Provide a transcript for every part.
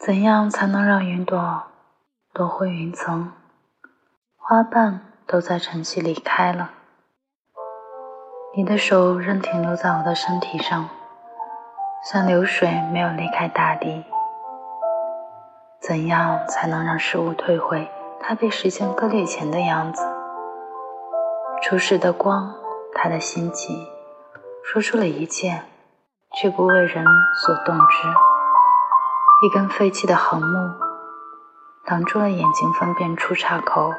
怎样才能让云朵躲回云层，花瓣都在晨曦离开了？你的手仍停留在我的身体上，像流水没有离开大地。怎样才能让事物退回它被时间割裂前的样子？初始的光，它的心悸，说出了一切，却不为人所动之。一根废弃的横木，挡住了眼睛分辨出岔口。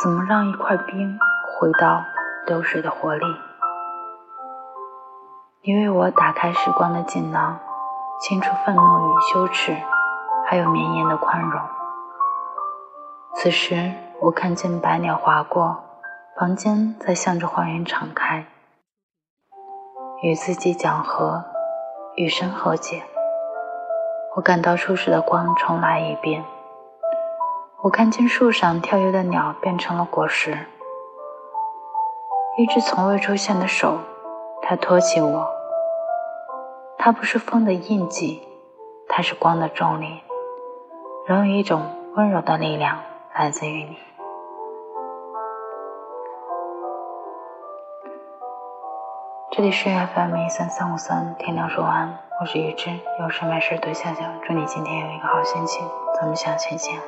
怎么让一块冰回到流水的活力？你为我打开时光的锦囊，清除愤怒与羞耻，还有绵延的宽容。此时，我看见百鸟划过，房间在向着花园敞开，与自己讲和，与神和解。我感到初始的光重来一遍。我看见树上跳跃的鸟变成了果实，一只从未出现的手，它托起我。它不是风的印记，它是光的重力，仍有一种温柔的力量来自于你。这里是 FM 一三三五三，天亮说晚安，我是雨芝，有事没事多笑笑，祝你今天有一个好心情，咱们下期见。